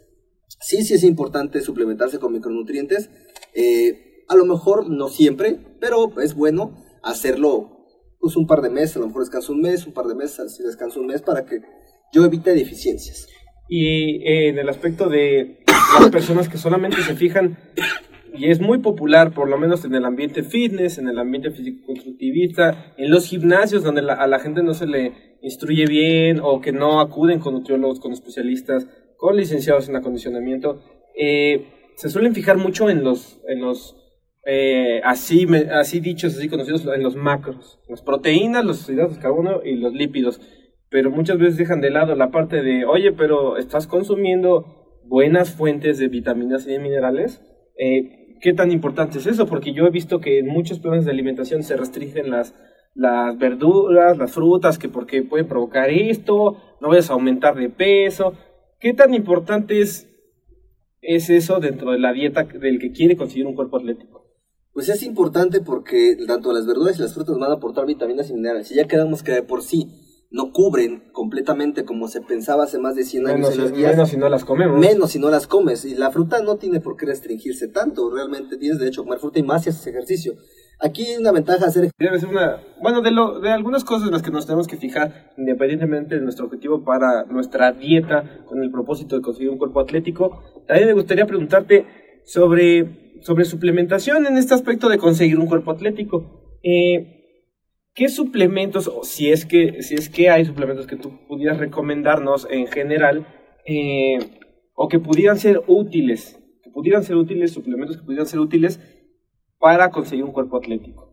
sí, sí es importante suplementarse con micronutrientes. Eh, a lo mejor no siempre, pero es bueno hacerlo pues un par de meses, a lo mejor descanso un mes, un par de meses, si descanso un mes para que yo evite deficiencias. Y eh, en el aspecto de las personas que solamente se fijan, y es muy popular, por lo menos en el ambiente fitness, en el ambiente físico-constructivista, en los gimnasios donde a la gente no se le instruye bien o que no acuden con nutriólogos, con especialistas, con licenciados en acondicionamiento, eh, se suelen fijar mucho en los, en los eh, así, así dichos, así conocidos, en los macros, las proteínas, los hidratos de carbono y los lípidos, pero muchas veces dejan de lado la parte de, oye, pero estás consumiendo buenas fuentes de vitaminas y minerales. Eh, ¿Qué tan importante es eso? Porque yo he visto que en muchos planes de alimentación se restringen las las verduras, las frutas, que porque pueden provocar esto, no vayas a aumentar de peso. ¿Qué tan importante es, es eso dentro de la dieta del que quiere conseguir un cuerpo atlético? Pues es importante porque tanto las verduras y las frutas van a aportar vitaminas y minerales. Y ya quedamos que de por sí no cubren completamente como se pensaba hace más de 100 años menos, Menos si no las comemos. Menos si no las comes. Y la fruta no tiene por qué restringirse tanto. Realmente tienes derecho a comer fruta y más si haces ejercicio. Aquí hay una ventaja hacer... Debe ser una... Bueno, de, lo, de algunas cosas en las que nos tenemos que fijar, independientemente de nuestro objetivo para nuestra dieta, con el propósito de conseguir un cuerpo atlético, también me gustaría preguntarte sobre, sobre suplementación en este aspecto de conseguir un cuerpo atlético. Eh, ¿Qué suplementos, si es, que, si es que hay suplementos que tú pudieras recomendarnos en general, eh, o que pudieran ser útiles, que pudieran ser útiles, suplementos que pudieran ser útiles para conseguir un cuerpo atlético.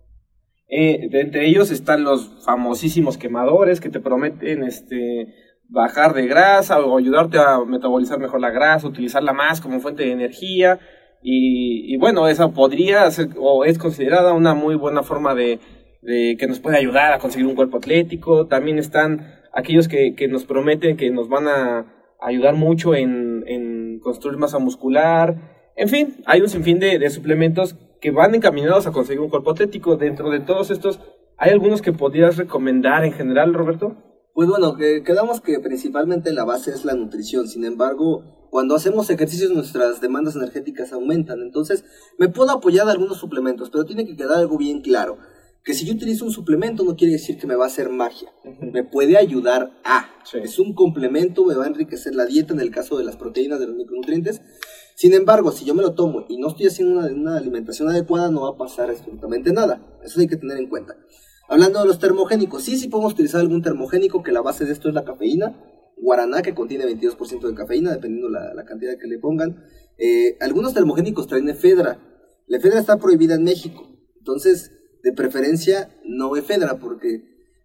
Eh, entre ellos están los famosísimos quemadores que te prometen este, bajar de grasa o ayudarte a metabolizar mejor la grasa, utilizarla más como fuente de energía. Y, bueno, esa podría ser o es considerada una muy buena forma de, que nos puede ayudar a conseguir un cuerpo atlético. También están aquellos que, nos prometen que nos van a ayudar mucho en, en construir masa muscular. En fin, hay un sinfín de, de suplementos que van encaminados a conseguir un cuerpo atlético. Dentro de todos estos, ¿hay algunos que podrías recomendar en general, Roberto? Pues bueno, quedamos que principalmente la base es la nutrición. Sin embargo, cuando hacemos ejercicios nuestras demandas energéticas aumentan. Entonces, me puedo apoyar de algunos suplementos, pero tiene que quedar algo bien claro. Que si yo utilizo un suplemento no quiere decir que me va a hacer magia. Me puede ayudar a. Es un complemento, me va a enriquecer la dieta en el caso de las proteínas, de los micronutrientes sin embargo, si yo me lo tomo y no estoy haciendo una, alimentación adecuada, no va a pasar absolutamente nada. Eso hay que tener en cuenta. Hablando de los termogénicos, sí, sí podemos utilizar algún termogénico, que la base de esto es la cafeína. Guaraná, que contiene 22% de cafeína, dependiendo la, la cantidad que le pongan. Eh, algunos termogénicos traen efedra. La efedra está prohibida en México. Entonces, de preferencia, no efedra, porque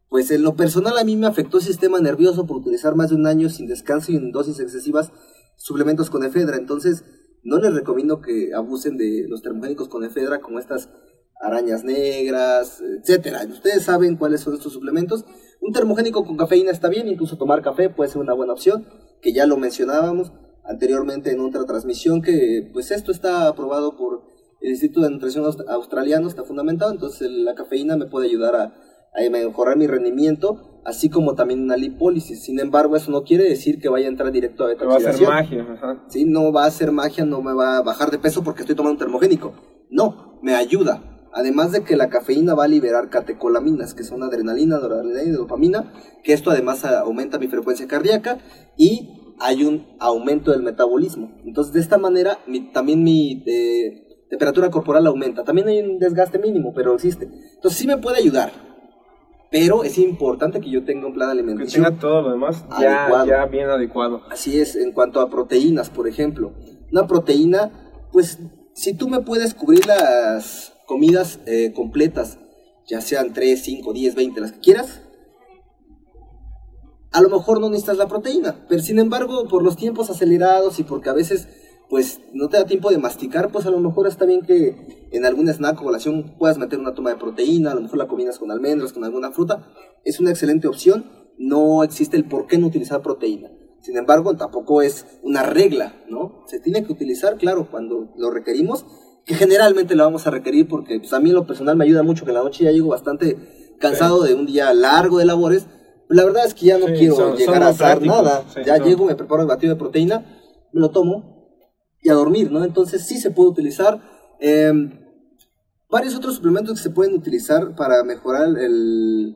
pues en lo personal a mí me afectó el sistema nervioso por utilizar más de un año sin descanso y en dosis excesivas suplementos con efedra. Entonces, no les recomiendo que abusen de los termogénicos con efedra como estas arañas negras, etcétera. Ustedes saben cuáles son estos suplementos. Un termogénico con cafeína está bien, incluso tomar café puede ser una buena opción, que ya lo mencionábamos anteriormente en otra transmisión, que pues esto está aprobado por el Instituto de Nutrición Australiano, está fundamentado, entonces la cafeína me puede ayudar a, a mejorar mi rendimiento, así como también una lipólisis. Sin embargo, eso no quiere decir que vaya a entrar directo a beta Va a ser magia. Ajá. Sí, no va a ser magia, no me va a bajar de peso porque estoy tomando un termogénico. No, me ayuda. Además de que la cafeína va a liberar catecolaminas, que son adrenalina, noradrenalina y dopamina, que esto además aumenta mi frecuencia cardíaca y hay un aumento del metabolismo. Entonces, de esta manera, también mi eh, temperatura corporal aumenta. También hay un desgaste mínimo, pero existe. Entonces, sí me puede ayudar. Pero es importante que yo tenga un plan de alimentación. Que tenga todo lo demás ya, ya bien adecuado. Así es, en cuanto a proteínas, por ejemplo. Una proteína, pues, si tú me puedes cubrir las comidas eh, completas, ya sean 3, 5, 10, 20, las que quieras, a lo mejor no necesitas la proteína, pero sin embargo, por los tiempos acelerados y porque a veces pues no te da tiempo de masticar, pues a lo mejor está bien que en algún snack o colación puedas meter una toma de proteína, a lo mejor la combinas con almendras, con alguna fruta, es una excelente opción, no existe el por qué no utilizar proteína. Sin embargo, tampoco es una regla, ¿no? Se tiene que utilizar, claro, cuando lo requerimos, que generalmente lo vamos a requerir porque pues, a mí en lo personal me ayuda mucho que en la noche ya llego bastante cansado de un día largo de labores la verdad es que ya no quiero llegar a hacer nada. ya llego, me preparo el batido de proteína, me lo tomo y a dormir, ¿no? Entonces sí se puede utilizar. Em, varios otros suplementos que se pueden utilizar para mejorar el,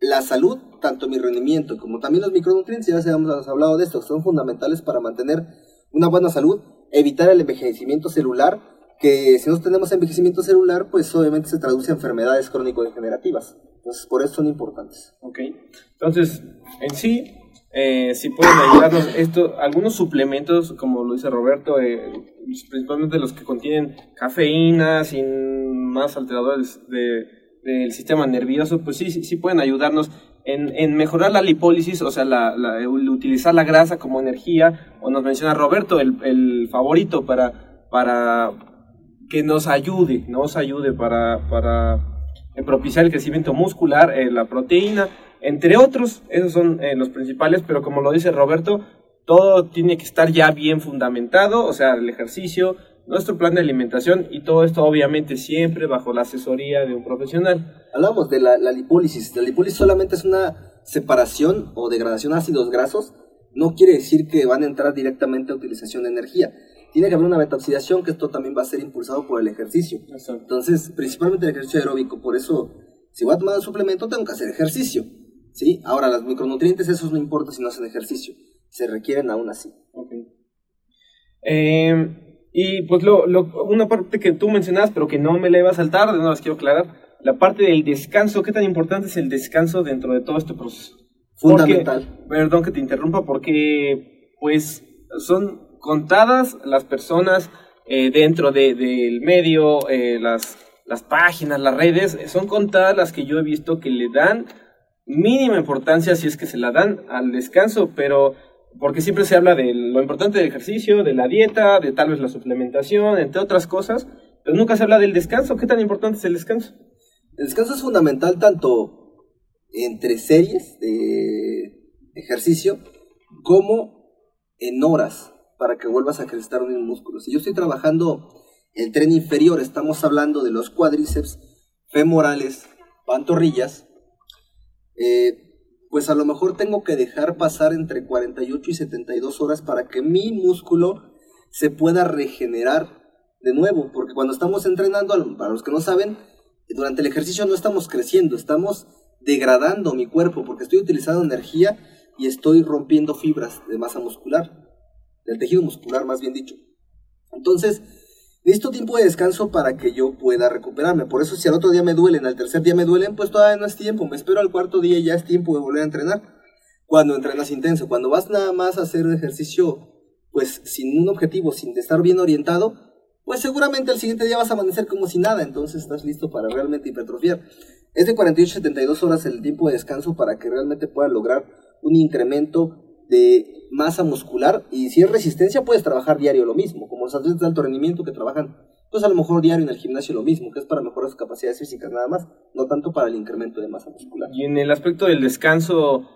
la salud, tanto mi rendimiento como también los micronutrientes, ya hemos hablado de esto, son fundamentales para mantener una buena salud, evitar el envejecimiento celular que si no tenemos envejecimiento celular, pues obviamente se traduce a enfermedades crónico-degenerativas. Entonces, por eso son importantes. Ok. Entonces, en sí, eh, pueden ayudarnos esto, algunos suplementos, como lo dice Roberto, eh, principalmente los que contienen cafeína, sin más alteradores del sistema nervioso, pues sí, sí, pueden ayudarnos en, mejorar la lipólisis, o sea, la, utilizar la grasa como energía, o nos menciona Roberto, el, el favorito para, para que nos ayude, nos ayude para, para propiciar el crecimiento muscular, eh, la proteína, entre otros, esos son eh, los principales, pero como lo dice Roberto, todo tiene que estar ya bien fundamentado, o sea, el ejercicio, nuestro plan de alimentación y todo esto obviamente siempre bajo la asesoría de un profesional. Hablamos de la, la lipólisis, la lipólisis solamente es una separación o degradación de ácidos grasos, no quiere decir que van a entrar directamente a utilización de energía tiene que haber una beta-oxidación, que esto también va a ser impulsado por el ejercicio. Entonces, principalmente el ejercicio aeróbico, por eso, si voy a tomar un suplemento, tengo que hacer ejercicio. ¿Sí? Ahora, los micronutrientes, esos no importa si no hacen ejercicio, se requieren aún así. Em, y pues lo, una parte que tú mencionas, pero que no me la iba a saltar, de nuevo quiero aclarar, la parte del descanso, ¿qué tan importante es el descanso dentro de todo este proceso? Fundamental. perdón que te interrumpa, porque pues son contadas las personas eh, dentro del medio, eh, las, las páginas, las redes, son contadas las que yo he visto que le dan mínima importancia si es que se la dan al descanso, pero porque siempre se habla de lo importante del ejercicio, de la dieta, de tal vez la suplementación, entre otras cosas, pero nunca se habla del descanso. ¿Qué tan importante es el descanso? El descanso es fundamental tanto entre series de ejercicio como en horas para que vuelvas a crecer un músculo. Si yo estoy trabajando el tren inferior, estamos hablando de los cuádriceps, femorales, pantorrillas, eh, pues a lo mejor tengo que dejar pasar entre 48 y 72 horas para que mi músculo se pueda regenerar de nuevo, porque cuando estamos entrenando, para los que no saben, durante el ejercicio no estamos creciendo, estamos degradando mi cuerpo porque estoy utilizando energía y estoy rompiendo fibras de masa muscular del tejido muscular más bien dicho. Entonces, necesito tiempo de descanso para que yo pueda recuperarme. Por eso si al otro día me duelen, al tercer día me duelen, pues todavía no es tiempo. Me espero al cuarto día y ya es tiempo de volver a entrenar. Cuando entrenas intenso, cuando vas nada más a hacer ejercicio, pues sin un objetivo, sin estar bien orientado, pues seguramente al siguiente día vas a amanecer como si nada, entonces estás listo para realmente hipertrofiar. Es de 48 a 72 horas el tiempo de descanso para que realmente puedas lograr un incremento de masa muscular y si es resistencia puedes trabajar diario lo mismo, como los atletas de alto rendimiento que trabajan pues a lo mejor diario en el gimnasio lo mismo, que es para mejorar sus capacidades físicas nada más, no tanto para el incremento de masa muscular. Y en el aspecto del descanso,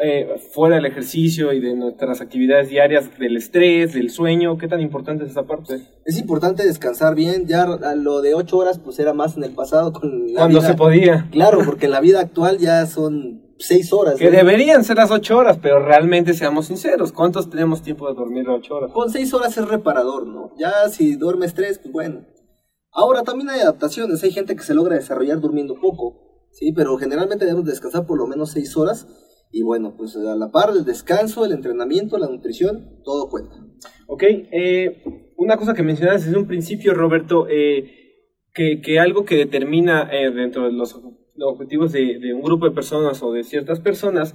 eh, fuera del ejercicio y de nuestras actividades diarias, del estrés, del sueño? ¿Qué tan importante es esa parte? Es importante descansar bien, ya lo de ocho horas pues era más en el pasado con la Cuando se podía. Claro, porque en la vida actual ya son seis horas. Que deberían ser las ocho horas, pero realmente seamos sinceros, ¿cuántos tenemos tiempo de dormir las ocho horas? Con seis horas es reparador, ¿no? Ya si duermes tres, pues bueno. Ahora también hay adaptaciones, hay gente que se logra desarrollar durmiendo poco, ¿sí? Pero generalmente debemos descansar por lo menos seis horas y bueno, pues a la par del descanso, el entrenamiento, la nutrición, todo cuenta. Ok, eh, una cosa que mencionaste desde un principio, Roberto, eh, que, algo que determina eh, dentro de los objetivos de, un grupo de personas o de ciertas personas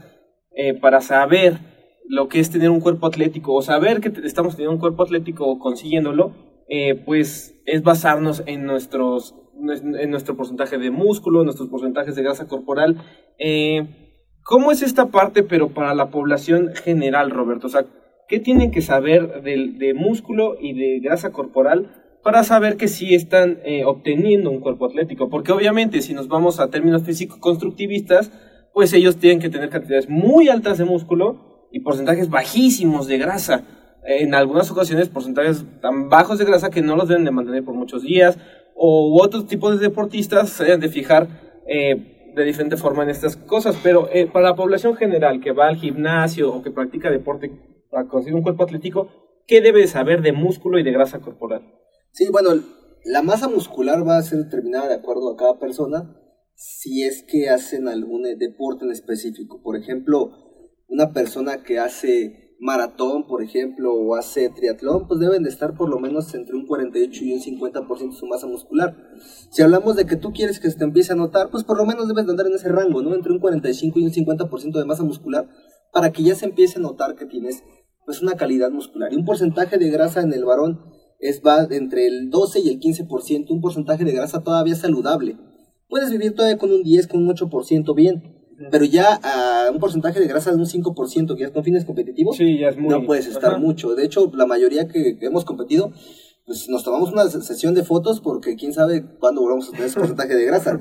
para saber lo que es tener un cuerpo atlético o saber que estamos teniendo un cuerpo atlético o consiguiéndolo, pues es basarnos en nuestros en nuestro porcentaje de músculo, nuestros porcentajes de grasa corporal. ¿Cómo es esta parte, pero para la población general, Roberto? O sea, ¿qué tienen que saber de, músculo y de grasa corporal para saber que sí están eh, obteniendo un cuerpo atlético? Porque obviamente, si nos vamos a términos físico-constructivistas, pues ellos tienen que tener cantidades muy altas de músculo y porcentajes bajísimos de grasa. En algunas ocasiones, porcentajes tan bajos de grasa que no los deben de mantener por muchos días, o otros tipos de deportistas se deben de fijar eh, de diferente forma en estas cosas, pero eh, para la población general que va al gimnasio o que practica deporte para conseguir un cuerpo atlético, ¿qué debe saber de músculo y de grasa corporal? Sí, bueno, la masa muscular va a ser determinada de acuerdo a cada persona si es que hacen algún deporte en específico. Por ejemplo, una persona que hace maratón, por ejemplo, o hace triatlón, pues deben de estar por lo menos entre un 48 y un 50% de su masa muscular. Si hablamos de que tú quieres que se te empiece a notar, pues por lo menos debes de andar en ese rango, ¿no? Entre un 45 y un 50% de masa muscular para que ya se empiece a notar que tienes pues una calidad muscular. Y un porcentaje de grasa en el varón es va entre el 12 y el 15%, un porcentaje de grasa todavía saludable. Puedes vivir todavía con un 10, con un 8% bien, pero ya a un porcentaje de grasa de un 5%, que ya con fines competitivos, no puedes estar mucho. De hecho, la mayoría que, hemos competido, pues nos tomamos una sesión de fotos porque quién sabe cuándo volvamos a tener ese *laughs* porcentaje de grasa.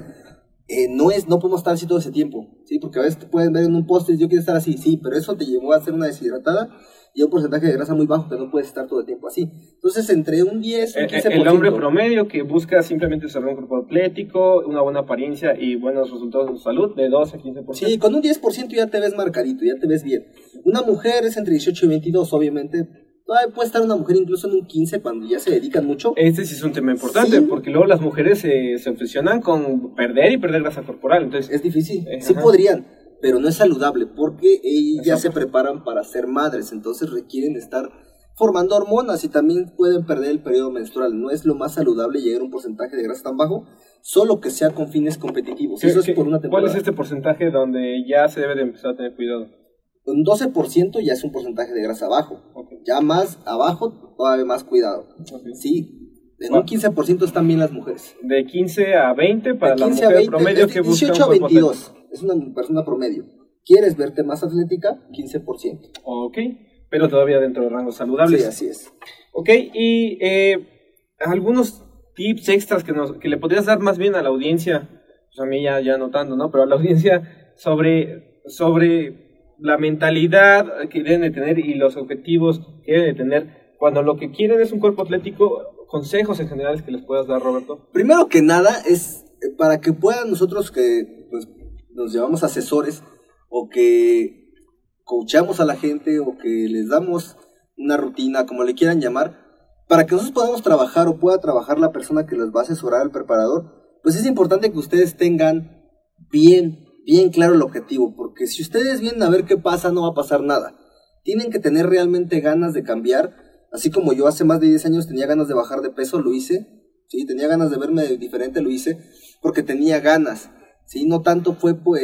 Eh, no es, no podemos estar así todo ese tiempo, ¿sí? Porque a veces te pueden ver en un poste y yo quiero estar así, sí, pero eso te llevó a hacer una deshidratada y un porcentaje de grasa muy bajo que no puedes estar todo el tiempo así. Entonces, entre un 10 y un 15%. Eh, eh, el hombre promedio que busca simplemente desarrollar un cuerpo atlético, una buena apariencia y buenos resultados en su salud, de 12 a 15%. Sí, con un 10% ya te ves marcadito, ya te ves bien. Una mujer es entre 18 y 22, obviamente. Todavía puede estar una mujer incluso en un 15 cuando ya se dedican mucho. Este sí es un tema importante, porque luego las mujeres se, se obsesionan con perder y perder grasa corporal. Entonces, es difícil. Eh, sí podrían pero no es saludable porque ellas se preparan para ser madres, entonces requieren estar formando hormonas y también pueden perder el periodo menstrual. No es lo más saludable llegar a un porcentaje de grasa tan bajo, solo que sea con fines competitivos. Eso es por una ¿Cuál es este porcentaje donde ya se debe de empezar a tener cuidado? Un 12% ya es un porcentaje de grasa bajo. Ya más abajo, todavía más cuidado. Sí, en un 15% están bien las mujeres. De 15 a 20 para la mujer promedio que busca 18 a 22 es una persona promedio. ¿Quieres verte más atlética? 15%. Ok, pero todavía dentro de rangos saludables. Sí, así es. Ok, y eh, algunos tips extras que, nos, que le podrías dar más bien a la audiencia, pues a mí ya, ya notando, ¿no? Pero a la audiencia sobre, sobre la mentalidad que deben de tener y los objetivos que deben de tener cuando lo que quieren es un cuerpo atlético, consejos en general que les puedas dar, Roberto. Primero que nada es para que puedan nosotros que pues, nos llevamos asesores o que coachamos a la gente o que les damos una rutina, como le quieran llamar, para que nosotros podamos trabajar o pueda trabajar la persona que les va a asesorar al preparador, pues es importante que ustedes tengan bien, bien claro el objetivo, porque si ustedes vienen a ver qué pasa, no va a pasar nada. Tienen que tener realmente ganas de cambiar, así como yo hace más de 10 años tenía ganas de bajar de peso, lo hice, sí, tenía ganas de verme diferente, lo hice, porque tenía ganas. ¿Sí? No tanto fue pues,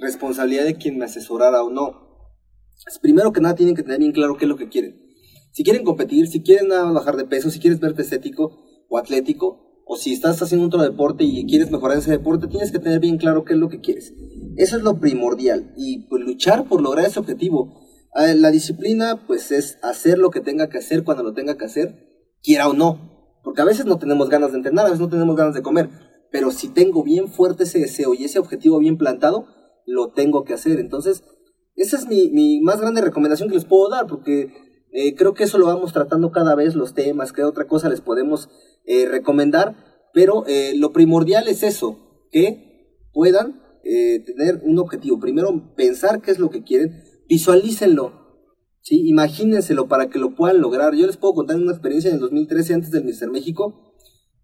responsabilidad de quien me asesorara o no. Primero que nada tienen que tener bien claro qué es lo que quieren. Si quieren competir, si quieren bajar de peso, si quieres verte estético o atlético, o si estás haciendo otro deporte y quieres mejorar ese deporte, tienes que tener bien claro qué es lo que quieres. Eso es lo primordial. Y pues luchar por lograr ese objetivo. Ah, la disciplina, pues es hacer lo que tenga que hacer cuando lo tenga que hacer, quiera o no. Porque a veces no tenemos ganas de entrenar, a veces no tenemos ganas de comer pero si tengo bien fuerte ese deseo y ese objetivo bien plantado, lo tengo que hacer. Entonces, Esa es mi, mi más grande recomendación que les puedo dar, porque eh, creo que eso lo vamos tratando cada vez, los temas, qué otra cosa les podemos eh, recomendar, pero eh, lo primordial es eso, que puedan tener un objetivo. Primero, pensar qué es lo que quieren, visualícenlo, ¿sí? imagínenselo para que lo puedan lograr. Yo les puedo contar una experiencia en el 2013 antes del Mister México,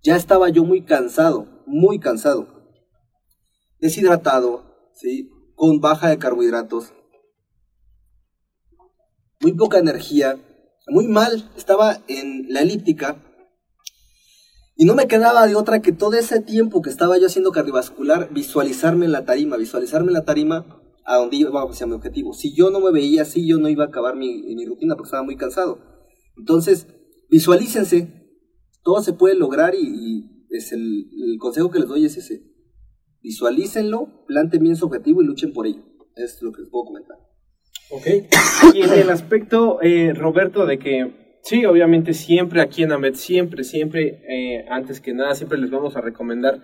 ya estaba yo muy cansado, muy cansado, deshidratado, ¿sí? con baja de carbohidratos, muy poca energía, muy mal, estaba en la elíptica y no me quedaba de otra que todo ese tiempo que estaba yo haciendo cardiovascular, visualizarme en la tarima, visualizarme en la tarima a donde iba hacia mi objetivo. Si yo no me veía así, yo no iba a acabar mi, mi rutina porque estaba muy cansado. Entonces, visualícense, todo se puede lograr y, es el, consejo que les doy es ese. Visualícenlo, planten bien su objetivo y luchen por ello. Es lo que les puedo comentar. Ok. Y en el aspecto, eh, Roberto, de que sí, obviamente siempre aquí en AMED, siempre, siempre, eh, antes que nada, siempre les vamos a recomendar,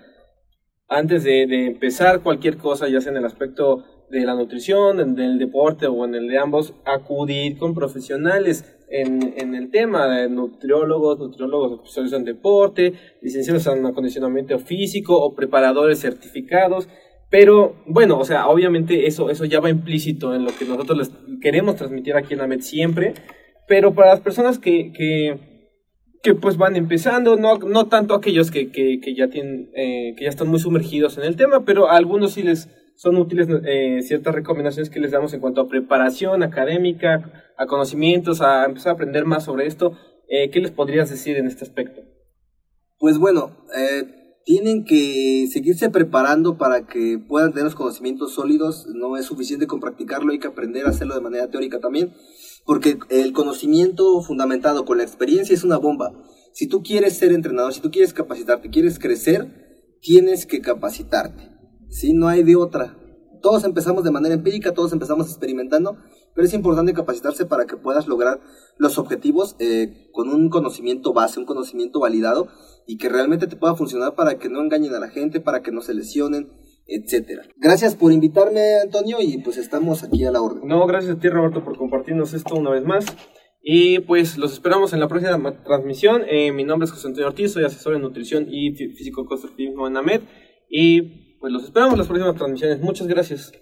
antes de, de, empezar cualquier cosa, ya sea en el aspecto de la nutrición, en, del deporte o en el de ambos, acudir con profesionales en, en el tema de nutriólogos, nutriólogos especializados en deporte, licenciados en acondicionamiento físico o preparadores certificados pero bueno, o sea, obviamente eso, eso ya va implícito en lo que nosotros les queremos transmitir aquí en la MED siempre. Pero para las personas que, que, que pues van empezando, no, no tanto aquellos que, que, que ya tienen, eh, que ya están muy sumergidos en el tema, pero a algunos sí les son útiles eh, ciertas recomendaciones que les damos en cuanto a preparación académica, a conocimientos, a empezar a aprender más sobre esto. Eh, ¿Qué les podrías decir en este aspecto? Pues bueno, eh tienen que seguirse preparando para que puedan tener los conocimientos sólidos. No es suficiente con practicarlo, hay que aprender a hacerlo de manera teórica también, porque el conocimiento fundamentado con la experiencia es una bomba. Si tú quieres ser entrenador, si tú quieres capacitarte, quieres crecer, tienes que capacitarte. Si no hay de otra. Todos empezamos de manera empírica, todos empezamos experimentando, pero es importante capacitarse para que puedas lograr los objetivos eh, con un conocimiento base, un conocimiento validado y que realmente te pueda funcionar para que no engañen a la gente, para que no se lesionen, etcétera. Gracias por invitarme, Antonio, y pues estamos aquí a la orden. No, gracias a ti, Roberto, por compartirnos esto una vez más. Y pues los esperamos en la próxima transmisión. Eh, mi nombre es José Antonio Ortiz, soy asesor en nutrición y físico-constructivismo en AMED. Y pues los esperamos en las próximas transmisiones. Muchas gracias.